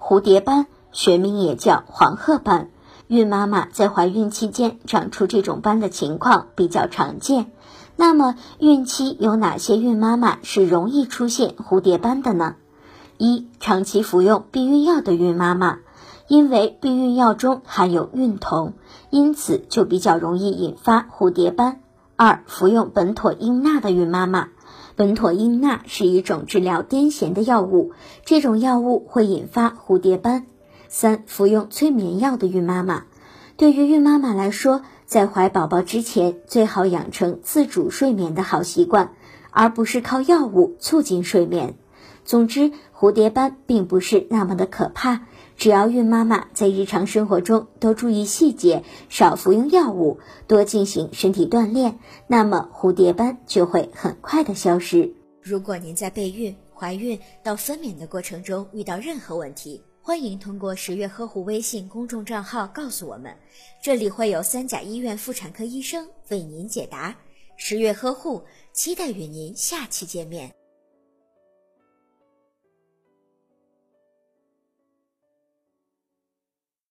蝴蝶斑，学名也叫黄褐斑。孕妈妈在怀孕期间长出这种斑的情况比较常见。那么，孕期有哪些孕妈妈是容易出现蝴蝶斑的呢？一、长期服用避孕药的孕妈妈，因为避孕药中含有孕酮，因此就比较容易引发蝴蝶斑。二、服用苯妥英钠的孕妈妈，苯妥英钠是一种治疗癫痫的药物，这种药物会引发蝴蝶斑。三、服用催眠药的孕妈妈，对于孕妈妈来说，在怀宝宝之前，最好养成自主睡眠的好习惯，而不是靠药物促进睡眠。总之，蝴蝶斑并不是那么的可怕，只要孕妈妈在日常生活中多注意细节，少服用药物，多进行身体锻炼，那么蝴蝶斑就会很快的消失。如果您在备孕、怀孕到分娩的过程中遇到任何问题，欢迎通过十月呵护微信公众账号告诉我们，这里会有三甲医院妇产科医生为您解答。十月呵护，期待与您下期见面。